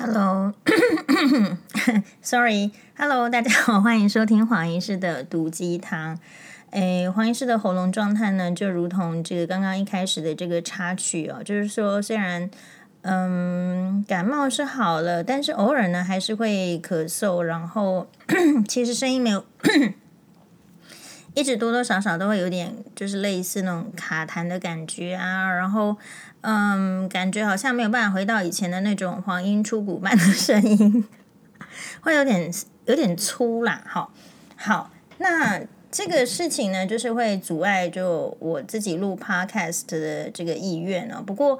Hello，Sorry，Hello，大家好，欢迎收听黄医师的毒鸡汤。诶，黄医师的喉咙状态呢，就如同这个刚刚一开始的这个插曲哦，就是说虽然嗯感冒是好了，但是偶尔呢还是会咳嗽，然后 其实声音没有 一直多多少少都会有点就是类似那种卡痰的感觉啊，然后。嗯，感觉好像没有办法回到以前的那种黄莺出谷般的声音，会有点有点粗啦。好，好，那这个事情呢，就是会阻碍就我自己录 podcast 的这个意愿呢。不过，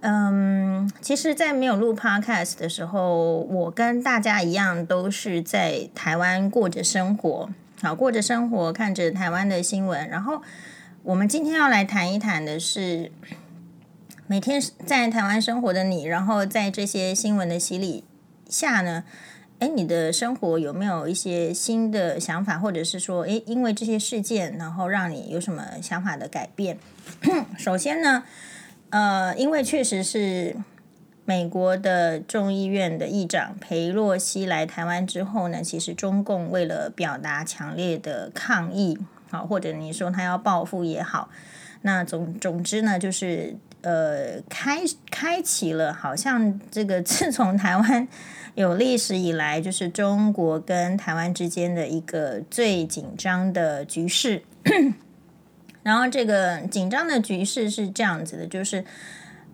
嗯，其实，在没有录 podcast 的时候，我跟大家一样，都是在台湾过着生活，好，过着生活，看着台湾的新闻。然后，我们今天要来谈一谈的是。每天在台湾生活的你，然后在这些新闻的洗礼下呢，诶，你的生活有没有一些新的想法，或者是说，诶，因为这些事件，然后让你有什么想法的改变？首先呢，呃，因为确实是美国的众议院的议长裴洛西来台湾之后呢，其实中共为了表达强烈的抗议，好，或者你说他要报复也好，那总总之呢，就是。呃，开开启了，好像这个 自从台湾有历史以来，就是中国跟台湾之间的一个最紧张的局势。然后这个紧张的局势是这样子的，就是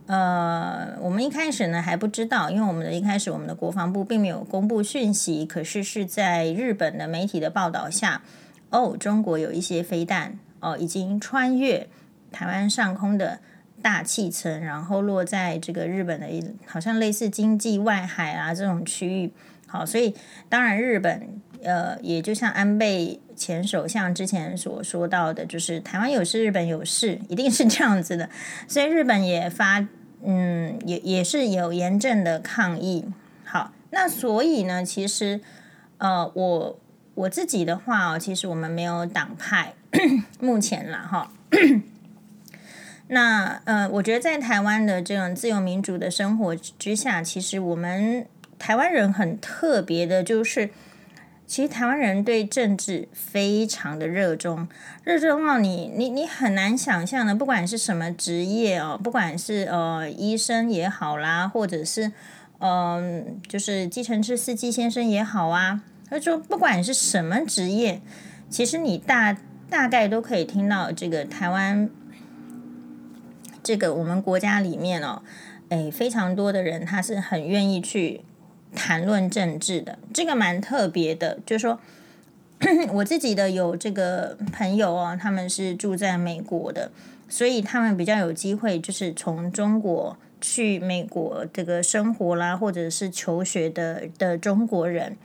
呃，我们一开始呢还不知道，因为我们的一开始我们的国防部并没有公布讯息，可是是在日本的媒体的报道下，哦，中国有一些飞弹哦，已经穿越台湾上空的。大气层，然后落在这个日本的一好像类似经济外海啊这种区域，好，所以当然日本呃也就像安倍前首相之前所说到的，就是台湾有事，日本有事，一定是这样子的，所以日本也发嗯也也是有严正的抗议。好，那所以呢，其实呃我我自己的话哦，其实我们没有党派，目前啦哈。那呃，我觉得在台湾的这种自由民主的生活之下，其实我们台湾人很特别的，就是其实台湾人对政治非常的热衷，热衷到你你你很难想象的，不管是什么职业哦，不管是呃医生也好啦，或者是嗯、呃、就是计程车司机先生也好啊，他说不管是什么职业，其实你大大概都可以听到这个台湾。这个我们国家里面哦，诶，非常多的人他是很愿意去谈论政治的，这个蛮特别的。就是说，我自己的有这个朋友啊，他们是住在美国的，所以他们比较有机会，就是从中国去美国这个生活啦，或者是求学的的中国人，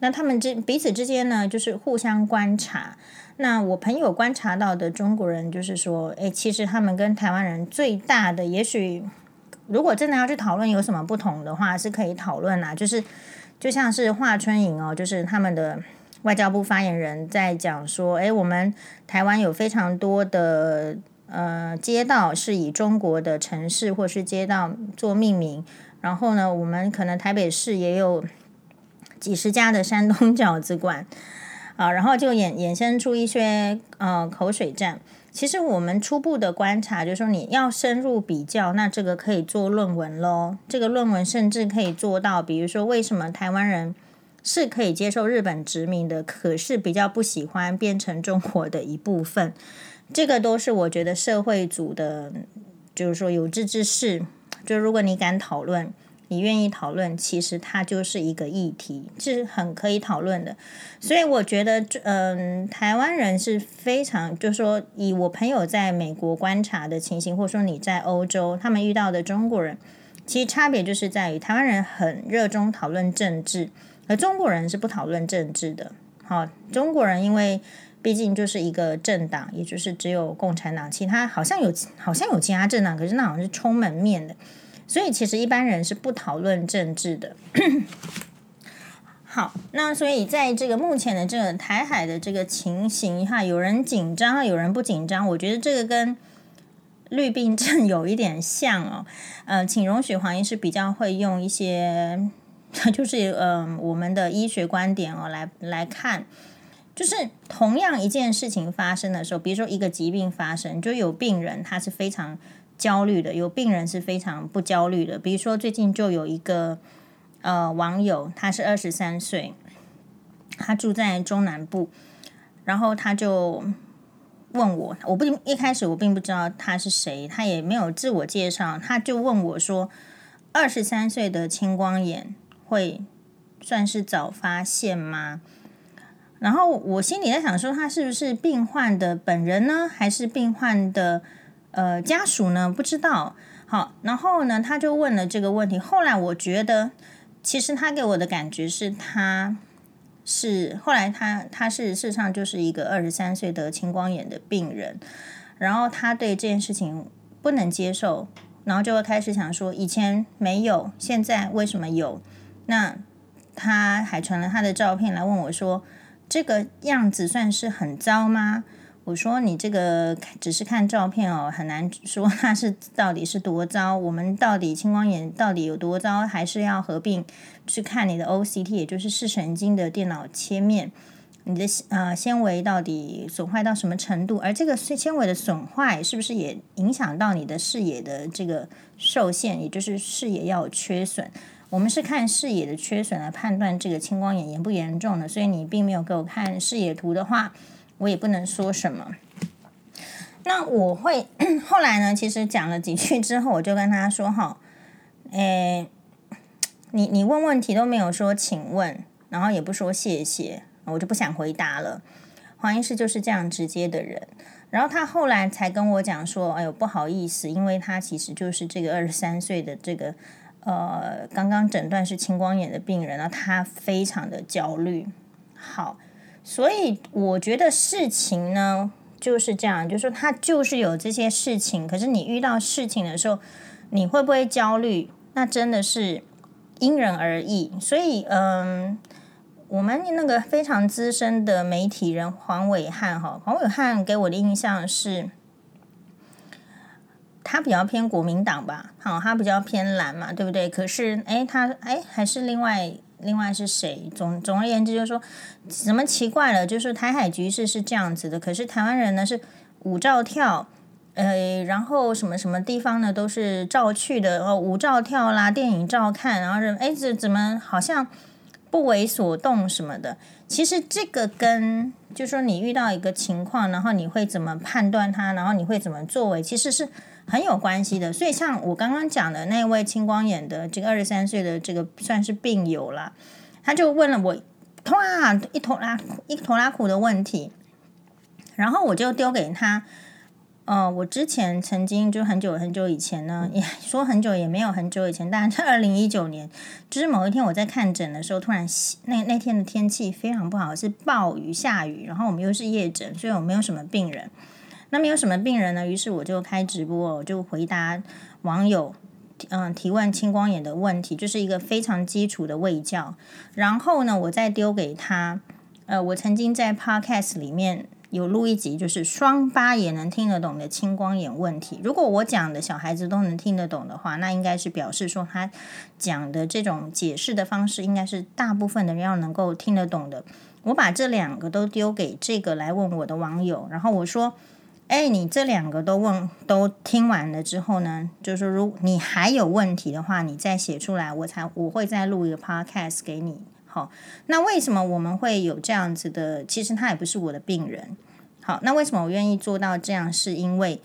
那他们之彼此之间呢，就是互相观察。那我朋友观察到的中国人，就是说，诶，其实他们跟台湾人最大的，也许如果真的要去讨论有什么不同的话，是可以讨论啦。就是就像是华春莹哦，就是他们的外交部发言人在讲说，诶，我们台湾有非常多的呃街道是以中国的城市或是街道做命名，然后呢，我们可能台北市也有几十家的山东 饺子馆。啊，然后就衍衍生出一些呃口水战。其实我们初步的观察就是说，你要深入比较，那这个可以做论文喽。这个论文甚至可以做到，比如说为什么台湾人是可以接受日本殖民的，可是比较不喜欢变成中国的一部分。这个都是我觉得社会组的，就是说有志之士，就如果你敢讨论。你愿意讨论，其实它就是一个议题，是很可以讨论的。所以我觉得，嗯，台湾人是非常，就是说，以我朋友在美国观察的情形，或者说你在欧洲，他们遇到的中国人，其实差别就是在于，台湾人很热衷讨论政治，而中国人是不讨论政治的。好，中国人因为毕竟就是一个政党，也就是只有共产党，其他好像有好像有其他政党，可是那好像是充门面的。所以其实一般人是不讨论政治的。好，那所以在这个目前的这个台海的这个情形哈，有人紧张，有人不紧张。我觉得这个跟绿病症 有一点像哦。呃，请容许黄医师比较会用一些就是嗯、我们的医学观点哦，来来看，就是同样一件事情发生的时候，比如说一个疾病发生，就有病人他是非常焦虑的，有病人是非常不焦虑的。比如说最近就有一个呃网友，他是二十三岁，他住在中南部，然后他就问我，我不一开始我并不知道他是谁，他也没有自我介绍，他就问我说，二十三岁的青光眼。会算是早发现吗？然后我心里在想说，他是不是病患的本人呢，还是病患的呃家属呢？不知道。好，然后呢，他就问了这个问题。后来我觉得，其实他给我的感觉是，他是后来他他是事实上就是一个二十三岁得青光眼的病人，然后他对这件事情不能接受，然后就会开始想说，以前没有，现在为什么有？那他还传了他的照片来问我说：“这个样子算是很糟吗？”我说：“你这个只是看照片哦，很难说它是到底是多糟。我们到底青光眼到底有多糟，还是要合并去看你的 OCT，也就是视神经的电脑切面，你的呃纤维到底损坏到什么程度？而这个纤维的损坏是不是也影响到你的视野的这个受限，也就是视野要有缺损？”我们是看视野的缺损来判断这个青光眼严不严重的，所以你并没有给我看视野图的话，我也不能说什么。那我会后来呢，其实讲了几句之后，我就跟他说：“哈，诶，你你问问题都没有说请问，然后也不说谢谢，我就不想回答了。”黄医师就是这样直接的人。然后他后来才跟我讲说：“哎呦，不好意思，因为他其实就是这个二十三岁的这个。”呃，刚刚诊断是青光眼的病人，然后他非常的焦虑。好，所以我觉得事情呢就是这样，就是说他就是有这些事情，可是你遇到事情的时候，你会不会焦虑？那真的是因人而异。所以，嗯，我们那个非常资深的媒体人黄伟汉哈，黄伟汉给我的印象是。他比较偏国民党吧，好，他比较偏蓝嘛，对不对？可是，诶，他诶，还是另外另外是谁？总总而言之，就是说，怎么奇怪了？就是台海局势是这样子的，可是台湾人呢是舞照跳，呃，然后什么什么地方呢都是照去的哦，舞照跳啦，电影照看，然后人诶，这怎么好像不为所动什么的？其实这个跟就是说你遇到一个情况，然后你会怎么判断它，然后你会怎么作为，其实是。很有关系的，所以像我刚刚讲的那位青光眼的这个二十三岁的这个算是病友了，他就问了我哇一拖拉一拖拉苦的问题，然后我就丢给他，呃，我之前曾经就很久很久以前呢，也说很久也没有很久以前，但是二零一九年，就是某一天我在看诊的时候，突然那那天的天气非常不好，是暴雨下雨，然后我们又是夜诊，所以我没有什么病人。那没有什么病人呢？于是我就开直播，我就回答网友嗯提问青光眼的问题，就是一个非常基础的卫教。然后呢，我再丢给他。呃，我曾经在 Podcast 里面有录一集，就是双八也能听得懂的青光眼问题。如果我讲的小孩子都能听得懂的话，那应该是表示说他讲的这种解释的方式，应该是大部分的人要能够听得懂的。我把这两个都丢给这个来问我的网友，然后我说。哎，你这两个都问都听完了之后呢，就是如你还有问题的话，你再写出来，我才我会再录一个 podcast 给你。好，那为什么我们会有这样子的？其实他也不是我的病人。好，那为什么我愿意做到这样？是因为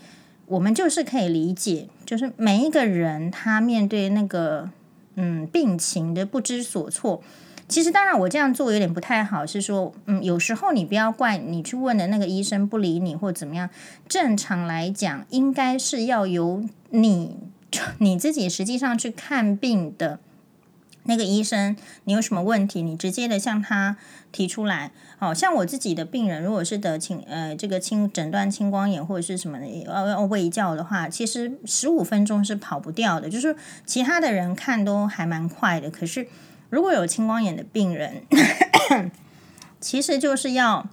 我们就是可以理解，就是每一个人他面对那个嗯病情的不知所措。其实，当然，我这样做有点不太好。是说，嗯，有时候你不要怪你去问的那个医生不理你，或者怎么样。正常来讲，应该是要由你你自己实际上去看病的那个医生，你有什么问题，你直接的向他提出来。好像我自己的病人，如果是得青呃这个青诊断青光眼或者是什么的要要卫教的话，其实十五分钟是跑不掉的。就是其他的人看都还蛮快的，可是。如果有青光眼的病人，其实就是要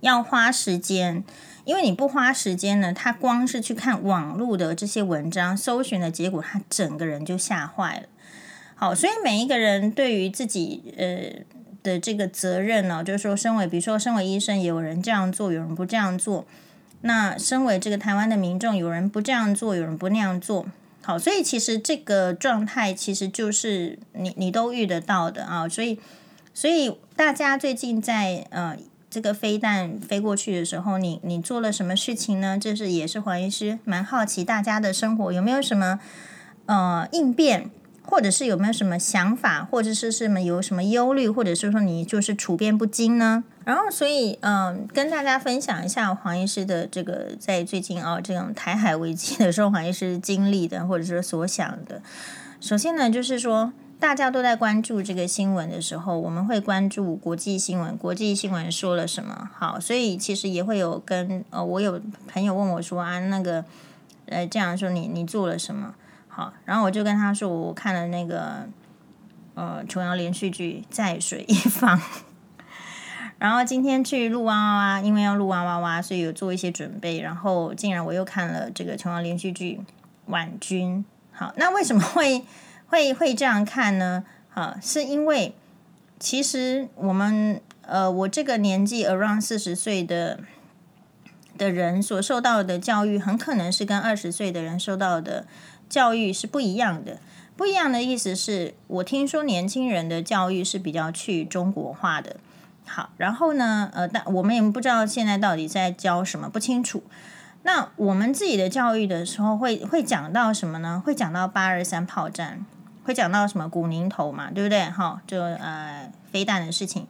要花时间，因为你不花时间呢，他光是去看网络的这些文章，搜寻的结果，他整个人就吓坏了。好，所以每一个人对于自己呃的这个责任呢，就是说，身为比如说身为医生，有人这样做，有人不这样做。那身为这个台湾的民众，有人不这样做，有人不那样做。好，所以其实这个状态其实就是你你都遇得到的啊。所以所以大家最近在呃这个飞弹飞过去的时候，你你做了什么事情呢？这是也是黄医师蛮好奇大家的生活有没有什么呃应变。或者是有没有什么想法，或者是什么有什么忧虑，或者是说你就是处变不惊呢？然后，所以嗯，跟大家分享一下黄医师的这个在最近啊这种台海危机的时候，黄医师经历的或者是所想的。首先呢，就是说大家都在关注这个新闻的时候，我们会关注国际新闻，国际新闻说了什么。好，所以其实也会有跟呃，我有朋友问我说啊，那个呃这样说你你做了什么？好，然后我就跟他说，我看了那个呃琼瑶连续剧《在水一方》，然后今天去录哇哇哇，因为要录哇哇哇，所以有做一些准备。然后竟然我又看了这个琼瑶连续剧《婉君》。好，那为什么会会会这样看呢？好，是因为其实我们呃，我这个年纪 around 四十岁的的人所受到的教育，很可能是跟二十岁的人受到的。教育是不一样的，不一样的意思是我听说年轻人的教育是比较去中国化的。好，然后呢，呃，但我们也不知道现在到底在教什么，不清楚。那我们自己的教育的时候会会讲到什么呢？会讲到八二三炮战，会讲到什么古宁头嘛，对不对？哈，就呃飞弹的事情。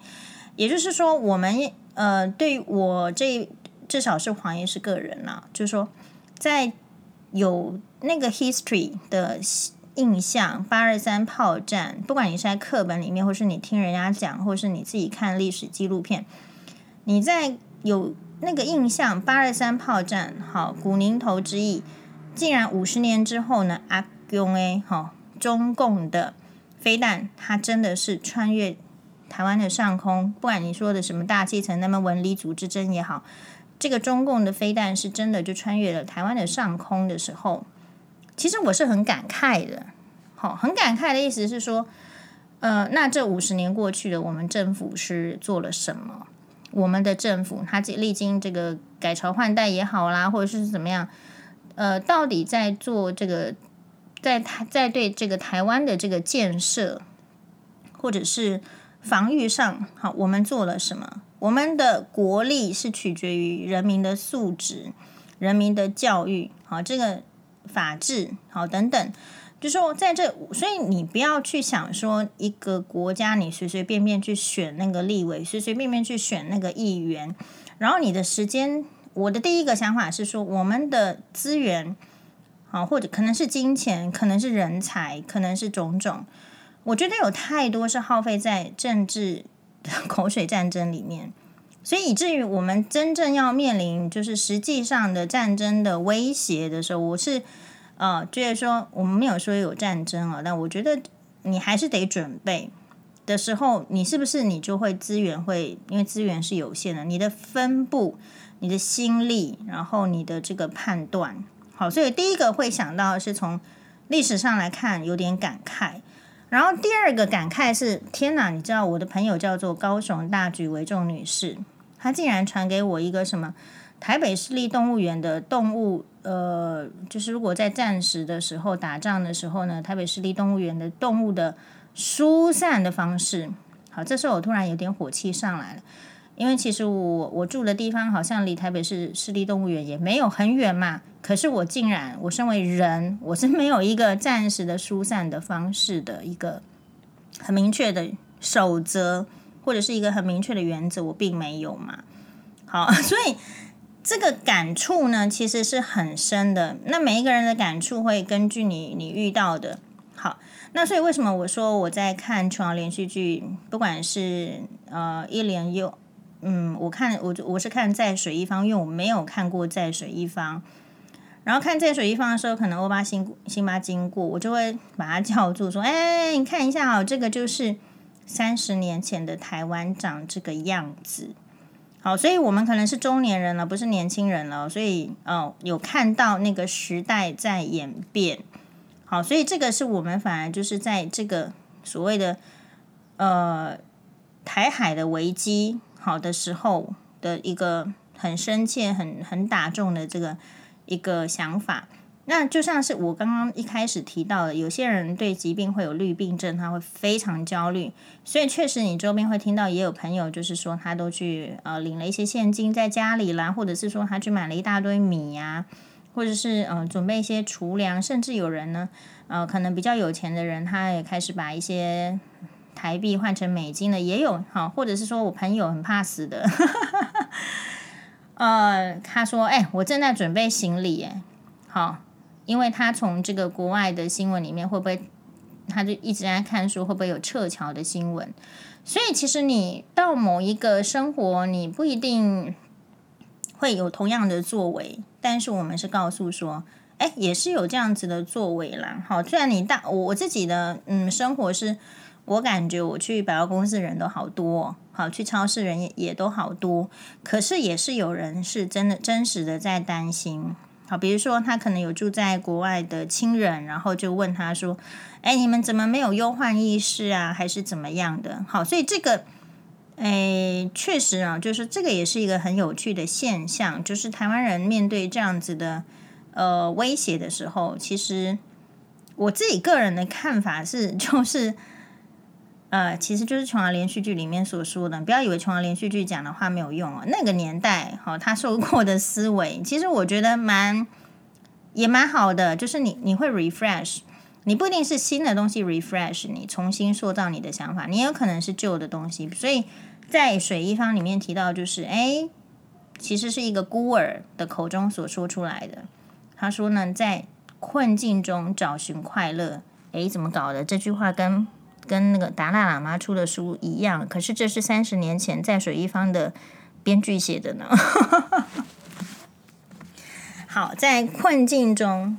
也就是说，我们呃对我这至少是黄医师个人呐、就是说在。有那个 history 的印象，八二三炮战，不管你是在课本里面，或是你听人家讲，或是你自己看历史纪录片，你在有那个印象，八二三炮战，好，古宁头之役，竟然五十年之后呢，阿勇诶，好，中共的飞弹，它真的是穿越台湾的上空，不管你说的什么大气层，那么文理组之争也好。这个中共的飞弹是真的就穿越了台湾的上空的时候，其实我是很感慨的。好，很感慨的意思是说，呃，那这五十年过去了，我们政府是做了什么？我们的政府，它历经这个改朝换代也好啦，或者是怎么样，呃，到底在做这个，在台在对这个台湾的这个建设，或者是防御上，好，我们做了什么？我们的国力是取决于人民的素质、人民的教育，好，这个法治，好，等等，就说在这，所以你不要去想说一个国家你随随便便去选那个立委，随随便便去选那个议员，然后你的时间，我的第一个想法是说，我们的资源，好，或者可能是金钱，可能是人才，可能是种种，我觉得有太多是耗费在政治。口水战争里面，所以以至于我们真正要面临就是实际上的战争的威胁的时候，我是呃觉得说我们没有说有战争啊，但我觉得你还是得准备的时候，你是不是你就会资源会因为资源是有限的，你的分布、你的心力，然后你的这个判断，好，所以第一个会想到是从历史上来看有点感慨。然后第二个感慨是：天哪！你知道我的朋友叫做高雄大举为重女士，他竟然传给我一个什么台北市立动物园的动物，呃，就是如果在战时的时候打仗的时候呢，台北市立动物园的动物的疏散的方式。好，这时候我突然有点火气上来了。因为其实我我住的地方好像离台北市市立动物园也没有很远嘛，可是我竟然我身为人，我是没有一个暂时的疏散的方式的一个很明确的守则，或者是一个很明确的原则，我并没有嘛。好，所以这个感触呢，其实是很深的。那每一个人的感触会根据你你遇到的。好，那所以为什么我说我在看琼瑶连续剧，不管是呃一连又。嗯，我看我我是看在水一方，因为我没有看过在水一方。然后看在水一方的时候，可能欧巴辛辛巴经过，我就会把他叫住，说：“哎，你看一下哦，这个就是三十年前的台湾长这个样子。”好，所以我们可能是中年人了，不是年轻人了，所以哦，有看到那个时代在演变。好，所以这个是我们反而就是在这个所谓的呃台海的危机好的时候的一个很深切、很很打中的这个一个想法。那就像是我刚刚一开始提到的，有些人对疾病会有绿病症，他会非常焦虑。所以确实，你周边会听到也有朋友就是说，他都去呃领了一些现金在家里啦，或者是说他去买了一大堆米呀、或者是呃准备一些储粮，甚至有人呢，呃可能比较有钱的人，他也开始把一些台币换成美金的也有哈，或者是说我朋友很怕死的，呃他说哎，我正在准备行李哎，好。因为他从这个国外的新闻里面会不会，他就一直在看书，会不会有撤侨的新闻？所以其实你到某一个生活，你不一定会有同样的作为，但是我们是告诉说，哎，也是有这样子的作为啦。好，虽然你大我自己的嗯生活是，我感觉我去百货公司人都好多，好去超市人也也都好多，可是也是有人是真的真实的在担心。好，比如说他可能有住在国外的亲人，然后就问他说：“哎，你们怎么没有忧患意识啊？还是怎么样的？”好，所以这个，哎，确实啊，就是这个也是一个很有趣的现象，就是台湾人面对这样子的呃威胁的时候，其实我自己个人的看法是，就是。呃，其实就是琼瑶连续剧里面所说的，不要以为琼瑶连续剧讲的话没有用哦。那个年代，好、哦，他受过的思维，其实我觉得蛮也蛮好的。就是你你会 refresh，你不一定是新的东西 refresh，你重新塑造你的想法，你也有可能是旧的东西。所以在水一方里面提到，就是哎，其实是一个孤儿的口中所说出来的。他说呢，在困境中找寻快乐。哎，怎么搞的？这句话跟跟那个达赖喇嘛出的书一样，可是这是三十年前在水一方的编剧写的呢。好，在困境中，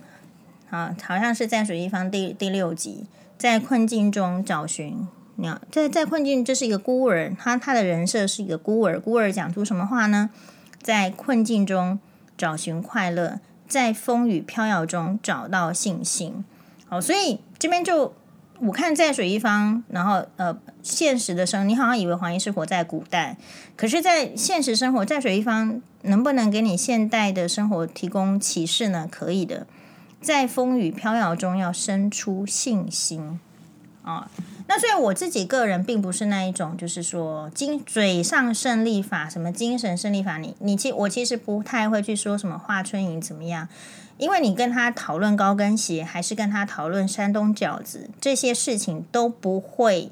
啊，好像是在水一方第第六集，在困境中找寻。你要在在困境，这是一个孤儿，他他的人设是一个孤儿。孤儿讲出什么话呢？在困境中找寻快乐，在风雨飘摇中找到信心。好，所以这边就。我看在水一方，然后呃，现实的生活，你好像以为黄医师活在古代，可是，在现实生活，在水一方能不能给你现代的生活提供启示呢？可以的，在风雨飘摇中要生出信心啊。那所以我自己个人并不是那一种，就是说精嘴上胜利法，什么精神胜利法，你你其我其实不太会去说什么华春莹怎么样。因为你跟他讨论高跟鞋，还是跟他讨论山东饺子，这些事情都不会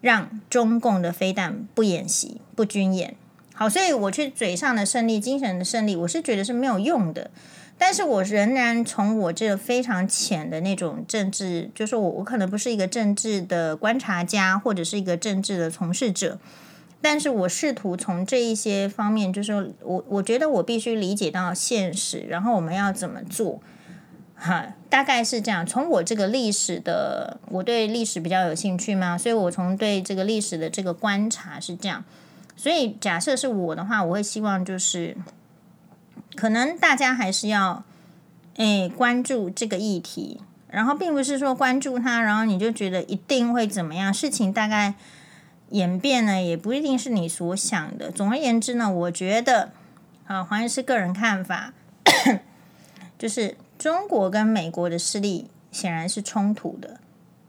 让中共的飞弹不演习、不军演。好，所以我去嘴上的胜利、精神的胜利，我是觉得是没有用的。但是我仍然从我这个非常浅的那种政治，就是我我可能不是一个政治的观察家，或者是一个政治的从事者。但是我试图从这一些方面，就是我我觉得我必须理解到现实，然后我们要怎么做，哈，大概是这样。从我这个历史的，我对历史比较有兴趣嘛，所以我从对这个历史的这个观察是这样。所以假设是我的话，我会希望就是，可能大家还是要诶关注这个议题，然后并不是说关注它，然后你就觉得一定会怎么样，事情大概。演变呢，也不一定是你所想的。总而言之呢，我觉得，啊，黄医师个人看法，就是中国跟美国的势力显然是冲突的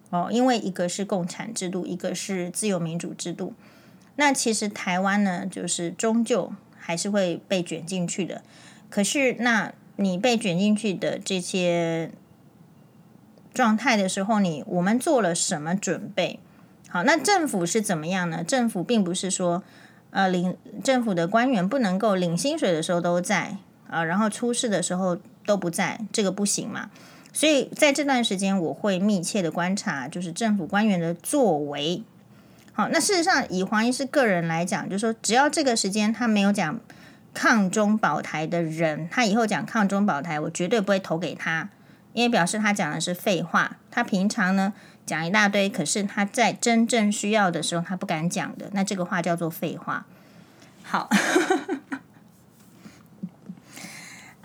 哦，因为一个是共产制度，一个是自由民主制度。那其实台湾呢，就是终究还是会被卷进去的。可是，那你被卷进去的这些状态的时候，你我们做了什么准备？好，那政府是怎么样呢？政府并不是说，呃，领政府的官员不能够领薪水的时候都在啊，然后出事的时候都不在，这个不行嘛。所以在这段时间，我会密切的观察，就是政府官员的作为。好，那事实上，以黄医师个人来讲，就是说，只要这个时间他没有讲抗中保台的人，他以后讲抗中保台，我绝对不会投给他，因为表示他讲的是废话。他平常呢，讲一大堆，可是他在真正需要的时候，他不敢讲的。那这个话叫做废话。好，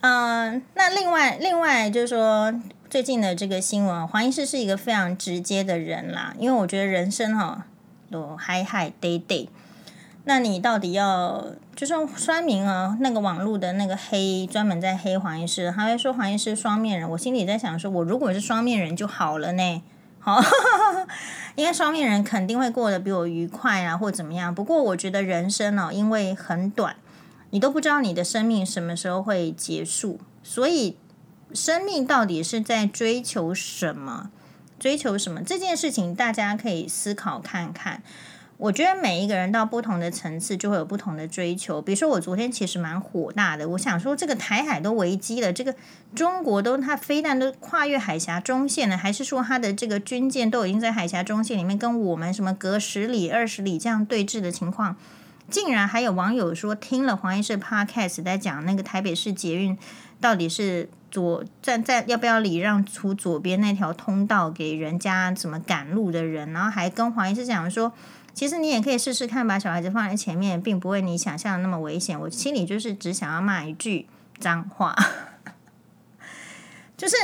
嗯、那另外另外就是说，最近的这个新闻，黄医师是一个非常直接的人啦，因为我觉得人生哈有嗨嗨 day day，那你到底要就是说明啊，那个网络的那个黑专门在黑黄医师，他会说黄医师双面人，我心里在想说，我如果是双面人就好了呢，好，因为双面人肯定会过得比我愉快啊，或怎么样。不过我觉得人生呢，因为很短，你都不知道你的生命什么时候会结束，所以。生命到底是在追求什么？追求什么？这件事情大家可以思考看看。我觉得每一个人到不同的层次，就会有不同的追求。比如说，我昨天其实蛮火大的。我想说，这个台海都危机了，这个中国都它飞弹都跨越海峡中线了，还是说它的这个军舰都已经在海峡中线里面跟我们什么隔十里、二十里这样对峙的情况？竟然还有网友说，听了黄医师 Podcast 在讲那个台北市捷运到底是。左站在要不要礼让出左边那条通道给人家怎么赶路的人，然后还跟黄医师讲说，其实你也可以试试看，把小孩子放在前面，并不会你想象的那么危险。我心里就是只想要骂一句脏话，就是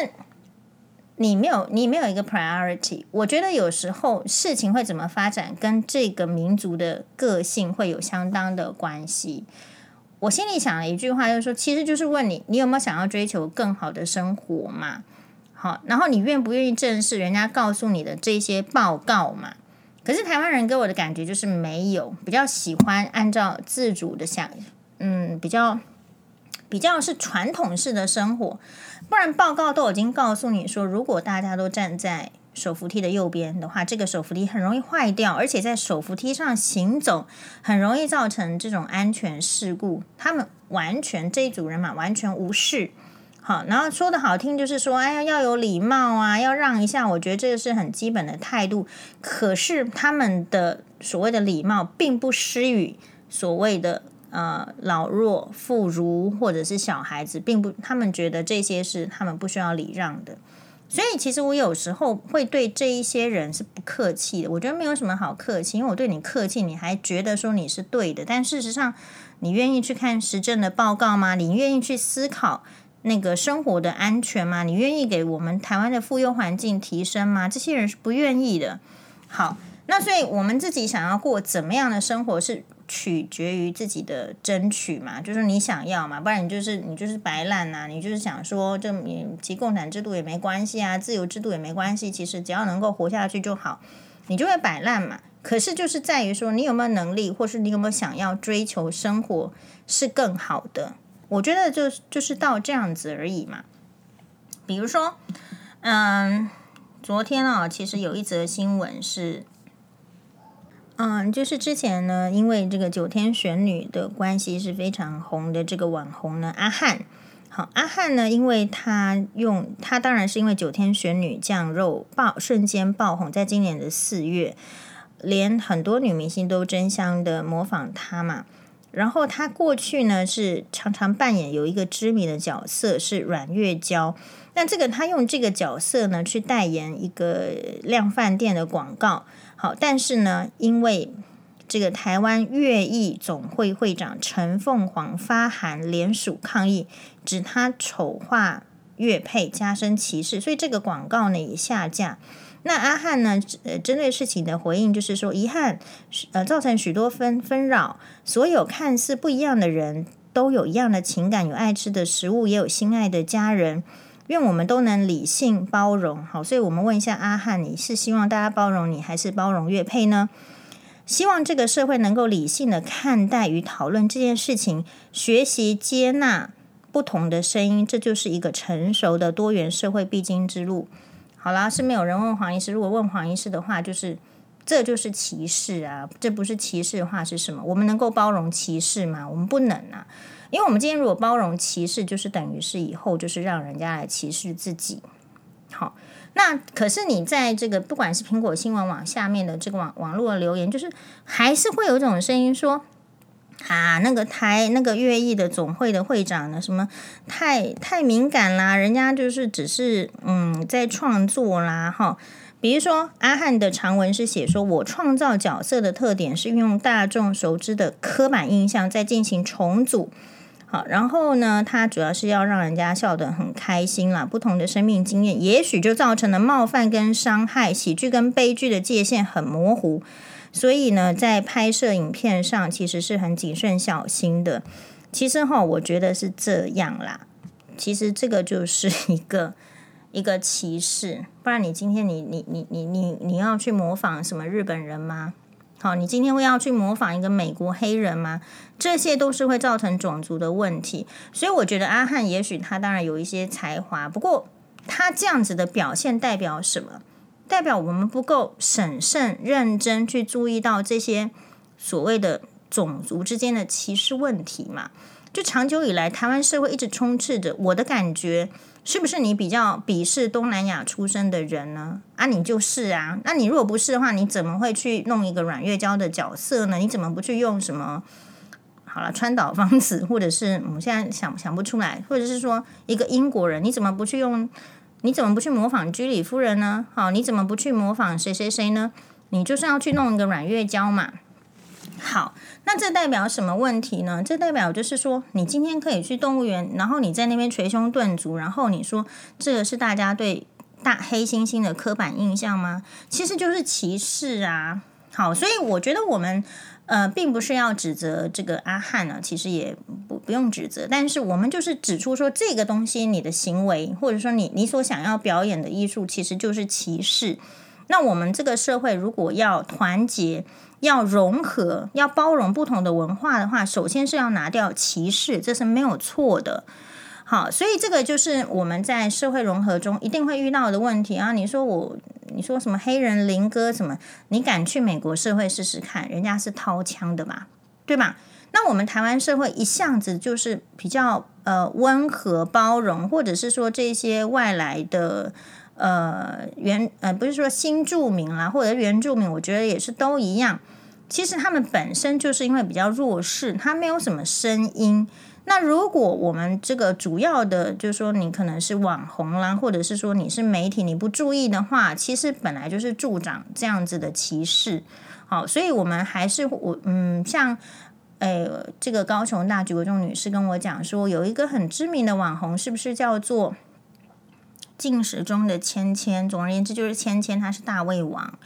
你没有你没有一个 priority。我觉得有时候事情会怎么发展，跟这个民族的个性会有相当的关系。我心里想了一句话，就是说，其实就是问你，你有没有想要追求更好的生活嘛？好，然后你愿不愿意正视人家告诉你的这些报告嘛？可是台湾人给我的感觉就是没有，比较喜欢按照自主的想，嗯，比较比较是传统式的生活，不然报告都已经告诉你说，如果大家都站在。手扶梯的右边的话，这个手扶梯很容易坏掉，而且在手扶梯上行走很容易造成这种安全事故。他们完全这一组人嘛，完全无视。好，然后说的好听就是说，哎呀，要有礼貌啊，要让一下。我觉得这个是很基本的态度。可是他们的所谓的礼貌，并不施予所谓的呃老弱妇孺或者是小孩子，并不，他们觉得这些是他们不需要礼让的。所以，其实我有时候会对这一些人是不客气的。我觉得没有什么好客气，因为我对你客气，你还觉得说你是对的。但事实上，你愿意去看实证的报告吗？你愿意去思考那个生活的安全吗？你愿意给我们台湾的妇幼环境提升吗？这些人是不愿意的。好，那所以我们自己想要过怎么样的生活是？取决于自己的争取嘛，就是你想要嘛，不然你就是你就是白烂呐、啊，你就是想说，这你其共产制度也没关系啊，自由制度也没关系，其实只要能够活下去就好，你就会摆烂嘛。可是就是在于说，你有没有能力，或是你有没有想要追求生活是更好的？我觉得就就是到这样子而已嘛。比如说，嗯，昨天啊，其实有一则新闻是。嗯，就是之前呢，因为这个九天玄女的关系是非常红的这个网红呢，阿汉。好，阿汉呢，因为他用他当然是因为九天玄女降肉爆瞬间爆红，在今年的四月，连很多女明星都争相的模仿他嘛。然后他过去呢是常常扮演有一个知名的角色是阮月娇，那这个他用这个角色呢去代言一个量贩店的广告。好，但是呢，因为这个台湾乐艺总会会长陈凤凰发函联署抗议，指他丑化乐配，加深歧视，所以这个广告呢也下架。那阿汉呢，呃，针对事情的回应就是说，遗憾，呃，造成许多纷纷扰。所有看似不一样的人都有一样的情感，有爱吃的食物，也有心爱的家人。愿我们都能理性包容，好，所以我们问一下阿汉，你是希望大家包容你，还是包容乐佩呢？希望这个社会能够理性的看待与讨论这件事情，学习接纳不同的声音，这就是一个成熟的多元社会必经之路。好啦，是没有人问黄医师，如果问黄医师的话，就是这就是歧视啊，这不是歧视的话是什么？我们能够包容歧视吗？我们不能啊。因为我们今天如果包容歧视，就是等于是以后就是让人家来歧视自己。好，那可是你在这个不管是苹果新闻网下面的这个网网络的留言，就是还是会有一种声音说，啊，那个台那个乐艺的总会的会长呢，什么太太敏感啦，人家就是只是嗯在创作啦，哈。比如说，阿汉的长文是写说：“我创造角色的特点是运用大众熟知的刻板印象，在进行重组。好，然后呢，它主要是要让人家笑得很开心啦。不同的生命经验，也许就造成了冒犯跟伤害，喜剧跟悲剧的界限很模糊。所以呢，在拍摄影片上，其实是很谨慎小心的。其实哈，我觉得是这样啦。其实这个就是一个一个歧视。不然，你今天你你你你你你要去模仿什么日本人吗？好，你今天会要去模仿一个美国黑人吗？这些都是会造成种族的问题。所以我觉得阿汉也许他当然有一些才华，不过他这样子的表现代表什么？代表我们不够审慎、认真去注意到这些所谓的种族之间的歧视问题嘛？就长久以来，台湾社会一直充斥着我的感觉。是不是你比较鄙视东南亚出生的人呢？啊，你就是啊。那你如果不是的话，你怎么会去弄一个阮月娇的角色呢？你怎么不去用什么？好了，川岛芳子，或者是我们现在想想不出来，或者是说一个英国人，你怎么不去用？你怎么不去模仿居里夫人呢？好，你怎么不去模仿谁谁谁呢？你就是要去弄一个阮月娇嘛。好，那这代表什么问题呢？这代表就是说，你今天可以去动物园，然后你在那边捶胸顿足，然后你说这个是大家对大黑猩猩的刻板印象吗？其实就是歧视啊。好，所以我觉得我们呃，并不是要指责这个阿汉呢，其实也不不用指责，但是我们就是指出说，这个东西你的行为，或者说你你所想要表演的艺术，其实就是歧视。那我们这个社会如果要团结，要融合，要包容不同的文化的话，首先是要拿掉歧视，这是没有错的。好，所以这个就是我们在社会融合中一定会遇到的问题啊。你说我，你说什么黑人林哥什么？你敢去美国社会试试看，人家是掏枪的嘛？对吧？那我们台湾社会一向子就是比较呃温和包容，或者是说这些外来的。呃，原呃不是说新住民啦，或者原住民，我觉得也是都一样。其实他们本身就是因为比较弱势，他没有什么声音。那如果我们这个主要的，就是说你可能是网红啦，或者是说你是媒体，你不注意的话，其实本来就是助长这样子的歧视。好，所以我们还是我嗯，像诶这个高雄大橘国中女士跟我讲说，有一个很知名的网红，是不是叫做？进食中的芊芊，总而言之就是芊芊，她是大胃王。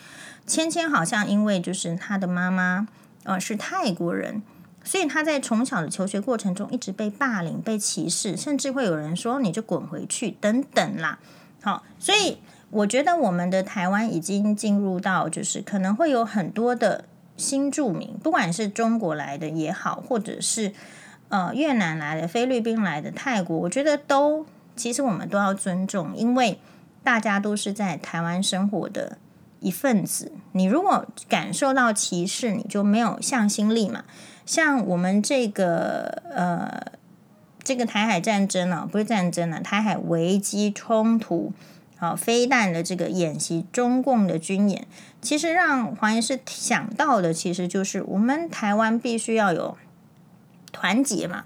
芊芊好像因为就是她的妈妈呃是泰国人，所以她在从小的求学过程中一直被霸凌、被歧视，甚至会有人说你就滚回去等等啦。好，所以我觉得我们的台湾已经进入到就是可能会有很多的新住民，不管是中国来的也好，或者是呃越南来的、菲律宾来的、泰国，我觉得都。其实我们都要尊重，因为大家都是在台湾生活的一份子。你如果感受到歧视，你就没有向心力嘛。像我们这个呃，这个台海战争呢、啊，不是战争了、台海危机冲突，好，飞弹的这个演习，中共的军演，其实让黄医师想到的，其实就是我们台湾必须要有团结嘛。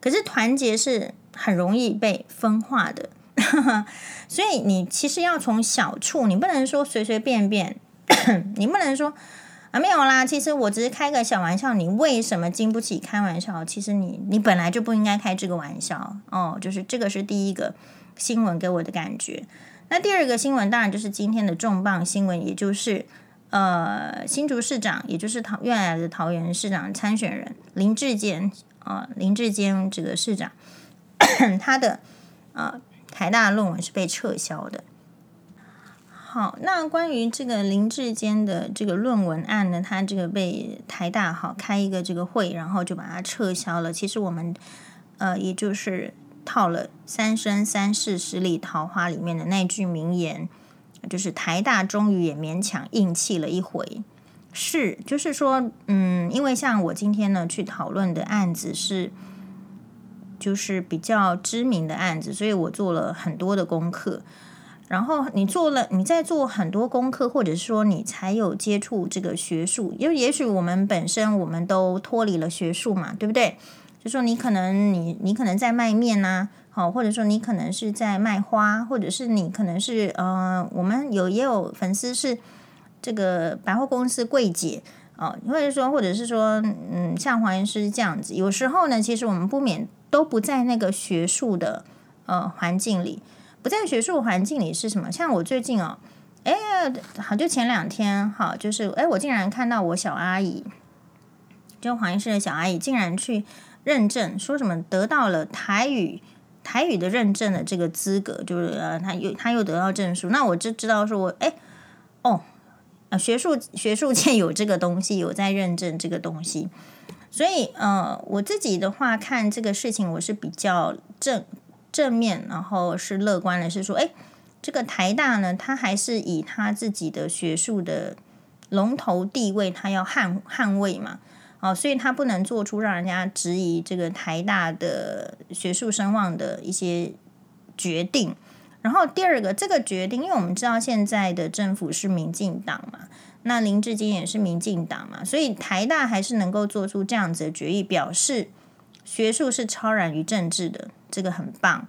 可是团结是。很容易被分化的，所以你其实要从小处，你不能说随随便便，你不能说啊没有啦，其实我只是开个小玩笑，你为什么经不起开玩笑？其实你你本来就不应该开这个玩笑哦，就是这个是第一个新闻给我的感觉。那第二个新闻当然就是今天的重磅新闻，也就是呃新竹市长，也就是桃原来的桃园市长参选人林志坚啊、呃，林志坚这个市长。他的呃台大论文是被撤销的。好，那关于这个林志坚的这个论文案呢，他这个被台大好开一个这个会，然后就把它撤销了。其实我们呃，也就是套了“三生三世十里桃花”里面的那句名言，就是台大终于也勉强硬气了一回。是，就是说，嗯，因为像我今天呢去讨论的案子是。就是比较知名的案子，所以我做了很多的功课。然后你做了，你在做很多功课，或者说你才有接触这个学术，因为也许我们本身我们都脱离了学术嘛，对不对？就说你可能你你可能在卖面呐，好，或者说你可能是在卖花，或者是你可能是呃，我们有也有粉丝是这个百货公司柜姐。哦，或者说，或者是说，嗯，像黄医师这样子，有时候呢，其实我们不免都不在那个学术的呃环境里，不在学术环境里是什么？像我最近哦，哎，好，就前两天哈，就是哎，我竟然看到我小阿姨，就黄医师的小阿姨，竟然去认证，说什么得到了台语台语的认证的这个资格，就是呃，他又他又得到证书，那我就知道说我哎哦。学术学术界有这个东西，有在认证这个东西，所以呃，我自己的话看这个事情，我是比较正正面，然后是乐观的，是说，哎，这个台大呢，他还是以他自己的学术的龙头地位，他要捍捍卫嘛，哦，所以他不能做出让人家质疑这个台大的学术声望的一些决定。然后第二个，这个决定，因为我们知道现在的政府是民进党嘛，那林志坚也是民进党嘛，所以台大还是能够做出这样子的决议，表示学术是超然于政治的，这个很棒。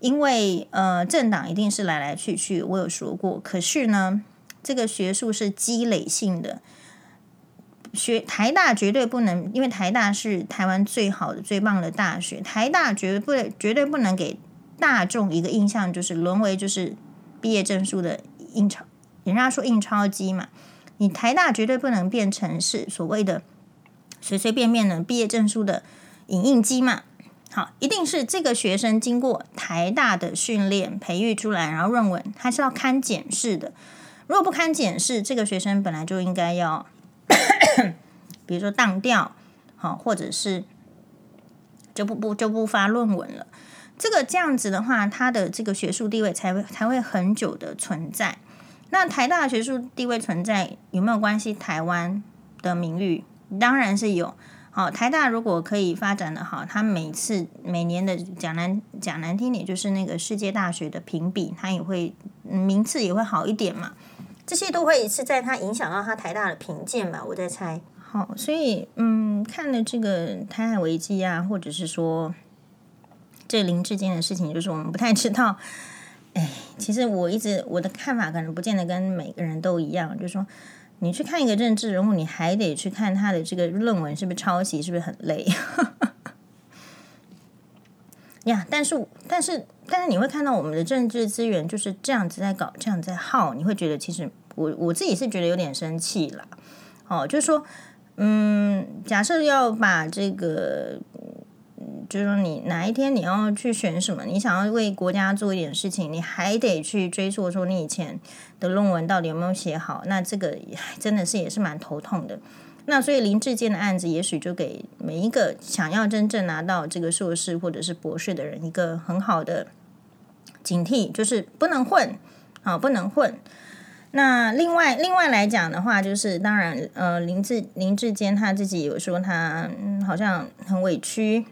因为呃，政党一定是来来去去，我有说过，可是呢，这个学术是积累性的，学台大绝对不能，因为台大是台湾最好的、最棒的大学，台大绝对不绝对不能给。大众一个印象就是沦为就是毕业证书的印钞，人家说印钞机嘛，你台大绝对不能变成是所谓的随随便便的毕业证书的影印机嘛。好，一定是这个学生经过台大的训练培育出来，然后论文还是要勘检视的。如果不勘检视，这个学生本来就应该要，比如说当掉，好，或者是就不不就不发论文了。这个这样子的话，他的这个学术地位才会才会很久的存在。那台大的学术地位存在有没有关系？台湾的名誉当然是有。好，台大如果可以发展的好，他每次每年的讲难讲难听点，就是那个世界大学的评比，他也会名次也会好一点嘛。这些都会是在他影响到他台大的评鉴吧，我在猜。好，所以嗯，看了这个台海危机啊，或者是说。这林志坚的事情，就是我们不太知道。哎，其实我一直我的看法可能不见得跟每个人都一样。就是说，你去看一个政治人物，你还得去看他的这个论文是不是抄袭，是不是很累？呀，但是但是但是你会看到我们的政治资源就是这样子在搞，这样在耗，你会觉得其实我我自己是觉得有点生气了。哦，就是说，嗯，假设要把这个。就是说，你哪一天你要去选什么，你想要为国家做一点事情，你还得去追溯说你以前的论文到底有没有写好，那这个真的是也是蛮头痛的。那所以林志坚的案子，也许就给每一个想要真正拿到这个硕士或者是博士的人一个很好的警惕，就是不能混啊，不能混。那另外另外来讲的话，就是当然呃，林志林志坚他自己有说他好像很委屈。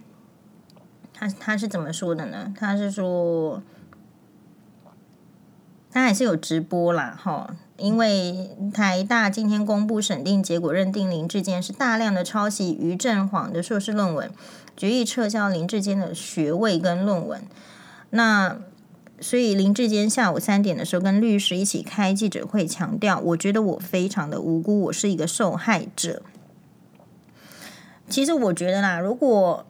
他他是怎么说的呢？他是说，他还是有直播啦，哈，因为台大今天公布审定结果，认定林志坚是大量的抄袭余正煌的硕士论文，决议撤销林志坚的学位跟论文。那所以林志坚下午三点的时候跟律师一起开记者会，强调，我觉得我非常的无辜，我是一个受害者。其实我觉得啦，如果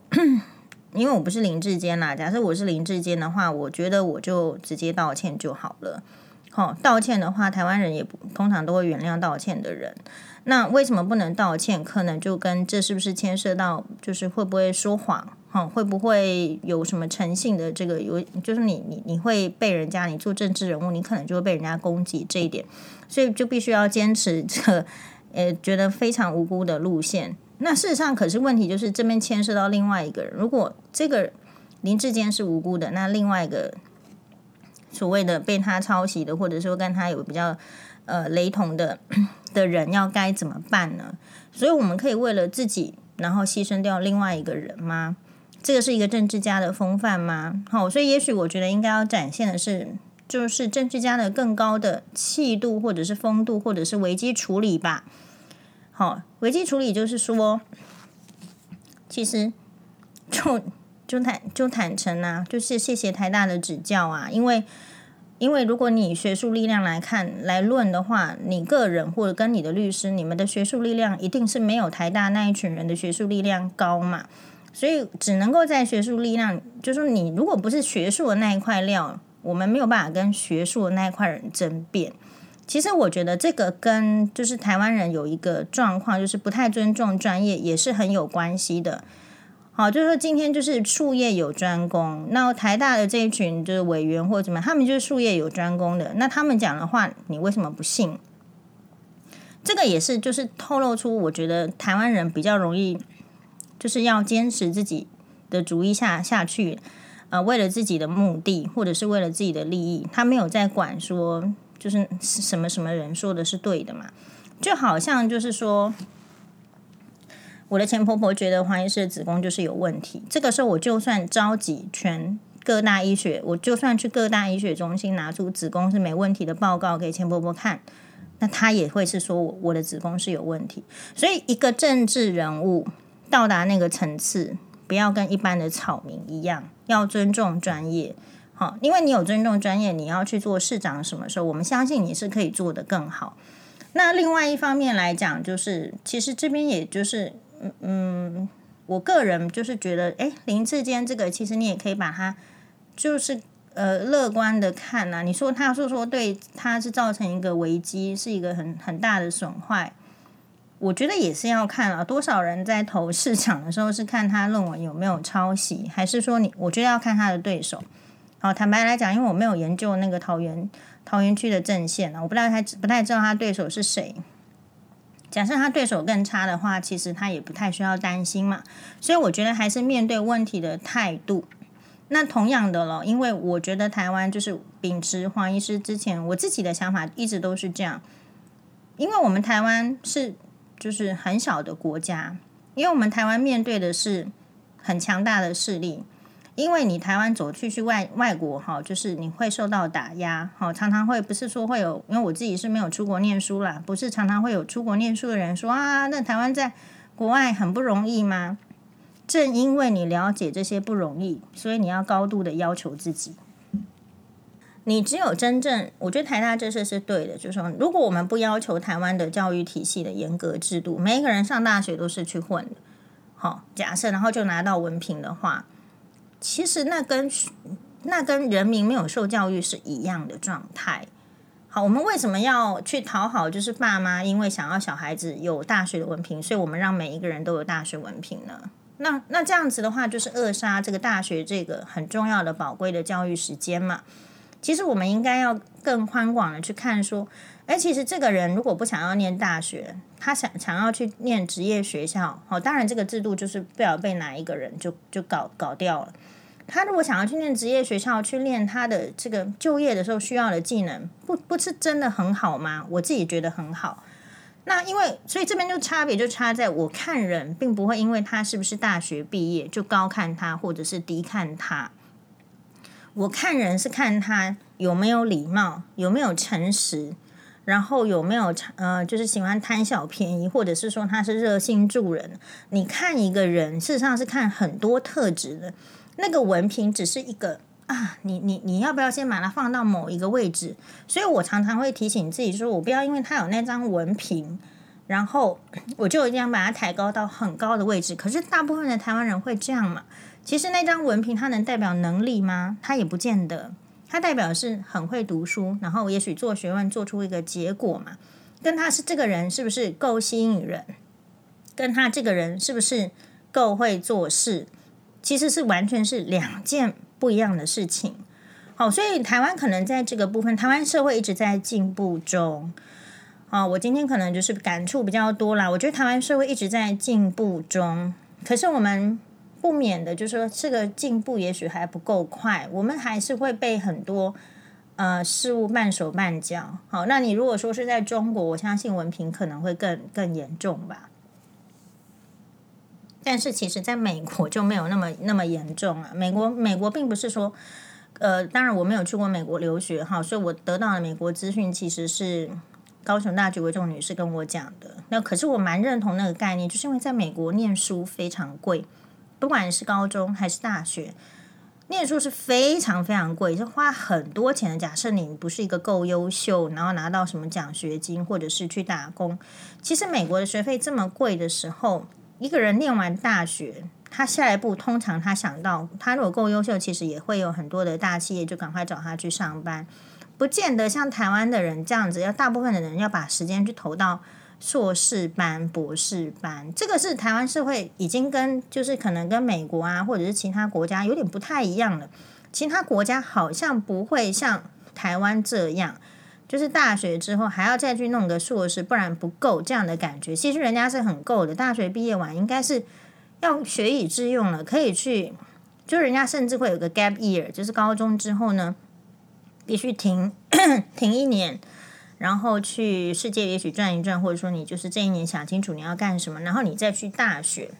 因为我不是林志坚啦，假设我是林志坚的话，我觉得我就直接道歉就好了。好，道歉的话，台湾人也通常都会原谅道歉的人。那为什么不能道歉？可能就跟这是不是牵涉到，就是会不会说谎？哈，会不会有什么诚信的这个有？就是你你你会被人家，你做政治人物，你可能就会被人家攻击这一点，所以就必须要坚持这个，呃，觉得非常无辜的路线。那事实上，可是问题就是这边牵涉到另外一个人。如果这个林志坚是无辜的，那另外一个所谓的被他抄袭的，或者说跟他有比较呃雷同的的人，要该怎么办呢？所以我们可以为了自己，然后牺牲掉另外一个人吗？这个是一个政治家的风范吗？好，所以也许我觉得应该要展现的是，就是政治家的更高的气度，或者是风度，或者是危机处理吧。好，危机处理就是说，其实就就坦就坦诚啊，就是谢谢台大的指教啊，因为因为如果你学术力量来看来论的话，你个人或者跟你的律师，你们的学术力量一定是没有台大那一群人的学术力量高嘛。所以只能够在学术力量，就是说你如果不是学术的那一块料，我们没有办法跟学术的那一块人争辩。其实我觉得这个跟就是台湾人有一个状况，就是不太尊重专业，也是很有关系的。好，就是说今天就是术业有专攻，那台大的这一群就是委员或者怎么样，他们就是术业有专攻的，那他们讲的话，你为什么不信？这个也是就是透露出，我觉得台湾人比较容易。就是要坚持自己的主意下下去，呃，为了自己的目的，或者是为了自己的利益，他没有在管说，就是什么什么人说的是对的嘛。就好像就是说，我的前婆婆觉得黄医师的子宫就是有问题，这个时候我就算召集全各大医学，我就算去各大医学中心拿出子宫是没问题的报告给前婆婆看，那她也会是说我我的子宫是有问题。所以一个政治人物。到达那个层次，不要跟一般的草民一样，要尊重专业。好，因为你有尊重专业，你要去做市长什么时候，我们相信你是可以做得更好。那另外一方面来讲，就是其实这边也就是，嗯嗯，我个人就是觉得，哎，林志坚这个，其实你也可以把它，就是呃乐观的看呐、啊。你说他是说对他是造成一个危机，是一个很很大的损坏。我觉得也是要看啊，多少人在投市长的时候是看他论文有没有抄袭，还是说你？我觉得要看他的对手。好，坦白来讲，因为我没有研究那个桃园桃园区的阵线啊，我不太太不太知道他对手是谁。假设他对手更差的话，其实他也不太需要担心嘛。所以我觉得还是面对问题的态度。那同样的咯，因为我觉得台湾就是秉持黄医师之前我自己的想法一直都是这样，因为我们台湾是。就是很小的国家，因为我们台湾面对的是很强大的势力，因为你台湾走去去外外国哈，就是你会受到打压哈，常常会不是说会有，因为我自己是没有出国念书啦，不是常常会有出国念书的人说啊，那台湾在国外很不容易吗？正因为你了解这些不容易，所以你要高度的要求自己。你只有真正，我觉得台大这事是对的，就是说，如果我们不要求台湾的教育体系的严格制度，每一个人上大学都是去混的，好，假设然后就拿到文凭的话，其实那跟那跟人民没有受教育是一样的状态。好，我们为什么要去讨好？就是爸妈因为想要小孩子有大学的文凭，所以我们让每一个人都有大学文凭呢？那那这样子的话，就是扼杀这个大学这个很重要的宝贵的教育时间嘛。其实我们应该要更宽广的去看，说，哎，其实这个人如果不想要念大学，他想想要去念职业学校，好，当然这个制度就是不要被哪一个人就就搞搞掉了。他如果想要去念职业学校，去练他的这个就业的时候需要的技能，不不是真的很好吗？我自己觉得很好。那因为所以这边就差别就差在我看人，并不会因为他是不是大学毕业就高看他或者是低看他。我看人是看他有没有礼貌，有没有诚实，然后有没有呃，就是喜欢贪小便宜，或者是说他是热心助人。你看一个人，事实上是看很多特质的。那个文凭只是一个啊，你你你要不要先把它放到某一个位置？所以我常常会提醒自己说，我不要因为他有那张文凭，然后 我就一定要把他抬高到很高的位置。可是大部分的台湾人会这样嘛？其实那张文凭它能代表能力吗？它也不见得。它代表是很会读书，然后也许做学问做出一个结果嘛。跟他是这个人是不是够吸引人？跟他这个人是不是够会做事？其实是完全是两件不一样的事情。好，所以台湾可能在这个部分，台湾社会一直在进步中。啊，我今天可能就是感触比较多啦。我觉得台湾社会一直在进步中，可是我们。不免的，就是说这个进步也许还不够快，我们还是会被很多呃事物慢手慢脚。好，那你如果说是在中国，我相信文凭可能会更更严重吧。但是其实在美国就没有那么那么严重了。美国美国并不是说，呃，当然我没有去过美国留学哈，所以我得到的美国资讯其实是高雄大学维仲女士跟我讲的。那可是我蛮认同那个概念，就是因为在美国念书非常贵。不管是高中还是大学，念书是非常非常贵，是花很多钱的。假设你不是一个够优秀，然后拿到什么奖学金，或者是去打工，其实美国的学费这么贵的时候，一个人念完大学，他下一步通常他想到，他如果够优秀，其实也会有很多的大企业就赶快找他去上班，不见得像台湾的人这样子，要大部分的人要把时间去投到硕士班、博士班。这个是台湾社会已经跟就是可能跟美国啊，或者是其他国家有点不太一样了。其他国家好像不会像台湾这样，就是大学之后还要再去弄个硕士，不然不够这样的感觉。其实人家是很够的，大学毕业完应该是。要学以致用了，可以去，就人家甚至会有个 gap year，就是高中之后呢，必须停 停一年，然后去世界也许转一转，或者说你就是这一年想清楚你要干什么，然后你再去大学。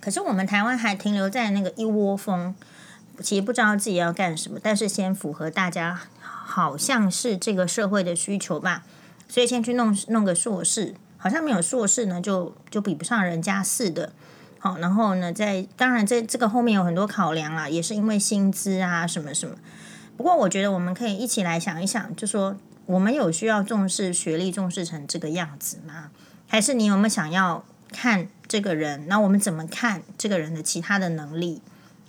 可是我们台湾还停留在那个一窝蜂，其实不知道自己要干什么，但是先符合大家好像是这个社会的需求吧，所以先去弄弄个硕士，好像没有硕士呢就就比不上人家似的。好，然后呢，在当然这这个后面有很多考量啦，也是因为薪资啊什么什么。不过我觉得我们可以一起来想一想，就说我们有需要重视学历重视成这个样子吗？还是你有没有想要看这个人？那我们怎么看这个人的其他的能力？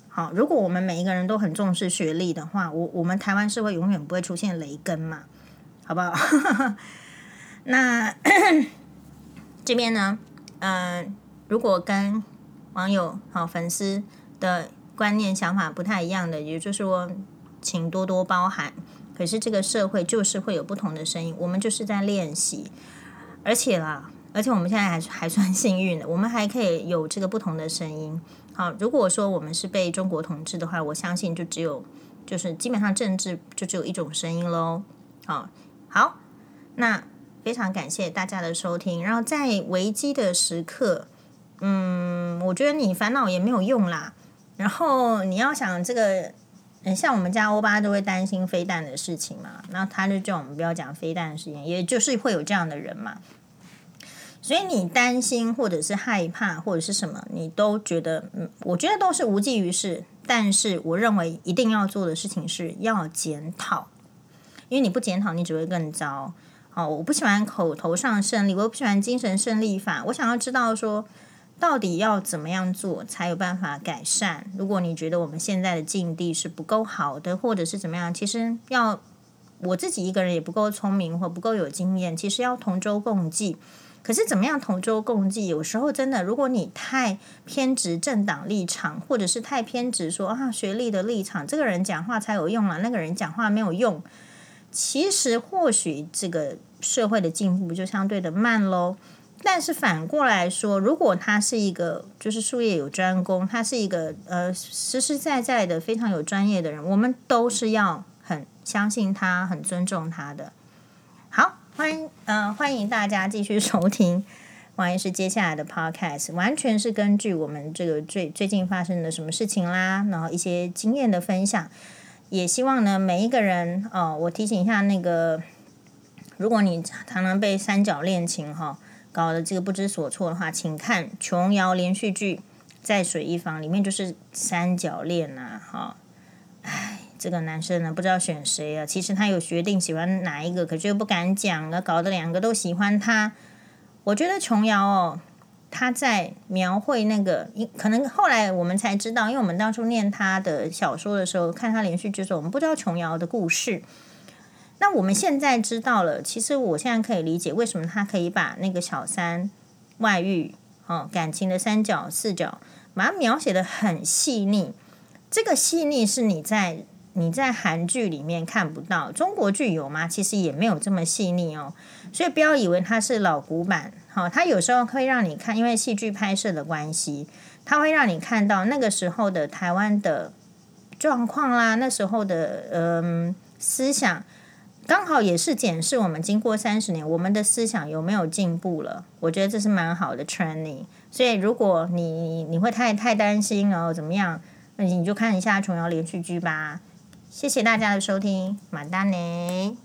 好，如果我们每一个人都很重视学历的话，我我们台湾社会永远不会出现雷根嘛，好不好？那 这边呢，嗯、如果跟网友好，粉丝的观念想法不太一样的，也就是说，请多多包涵。可是这个社会就是会有不同的声音，我们就是在练习，而且啦，而且我们现在还还算幸运的，我们还可以有这个不同的声音。好，如果说我们是被中国统治的话，我相信就只有就是基本上政治就只有一种声音喽。好，好，那非常感谢大家的收听，然后在危机的时刻。嗯，我觉得你烦恼也没有用啦。然后你要想这个，嗯，像我们家欧巴都会担心飞弹的事情嘛，那他就叫我们不要讲飞弹的事情，也就是会有这样的人嘛。所以你担心或者是害怕或者是什么，你都觉得，嗯，我觉得都是无济于事。但是我认为一定要做的事情是要检讨，因为你不检讨，你只会更糟。好，我不喜欢口头上胜利，我不喜欢精神胜利法。我想要知道说。到底要怎么样做才有办法改善？如果你觉得我们现在的境地是不够好的，或者是怎么样，其实要我自己一个人也不够聪明或不够有经验，其实要同舟共济。可是怎么样同舟共济？有时候真的，如果你太偏执政党立场，或者是太偏执说啊学历的立场，这个人讲话才有用啊，那个人讲话没有用。其实或许这个社会的进步就相对的慢喽。但是反过来说，如果他是一个就是术业有专攻，他是一个呃实实在在的非常有专业的人，我们都是要很相信他、很尊重他的。好，欢迎呃欢迎大家继续收听王医师接下来的 podcast，完全是根据我们这个最最近发生的什么事情啦，然后一些经验的分享，也希望呢每一个人哦，我提醒一下那个，如果你常常被三角恋情哈。搞得这个不知所措的话，请看琼瑶连续剧《在水一方》里面就是三角恋呐、哈，哎，这个男生呢不知道选谁啊，其实他有决定喜欢哪一个，可是又不敢讲了，搞得两个都喜欢他。我觉得琼瑶哦，他在描绘那个，可能后来我们才知道，因为我们当初念他的小说的时候，看他连续剧的时候，我们不知道琼瑶的故事。那我们现在知道了，其实我现在可以理解为什么他可以把那个小三外遇、哦感情的三角四角，把它描写的很细腻。这个细腻是你在你在韩剧里面看不到，中国剧有吗？其实也没有这么细腻哦。所以不要以为它是老古板，好、它有时候会让你看，因为戏剧拍摄的关系，它会让你看到那个时候的台湾的状况啦，那时候的嗯、思想。刚好也是检视我们经过三十年，我们的思想有没有进步了？我觉得这是蛮好的 training。所以如果你你会太太担心哦怎么样，那你就看一下琼瑶连续剧吧。谢谢大家的收听，马丹尼。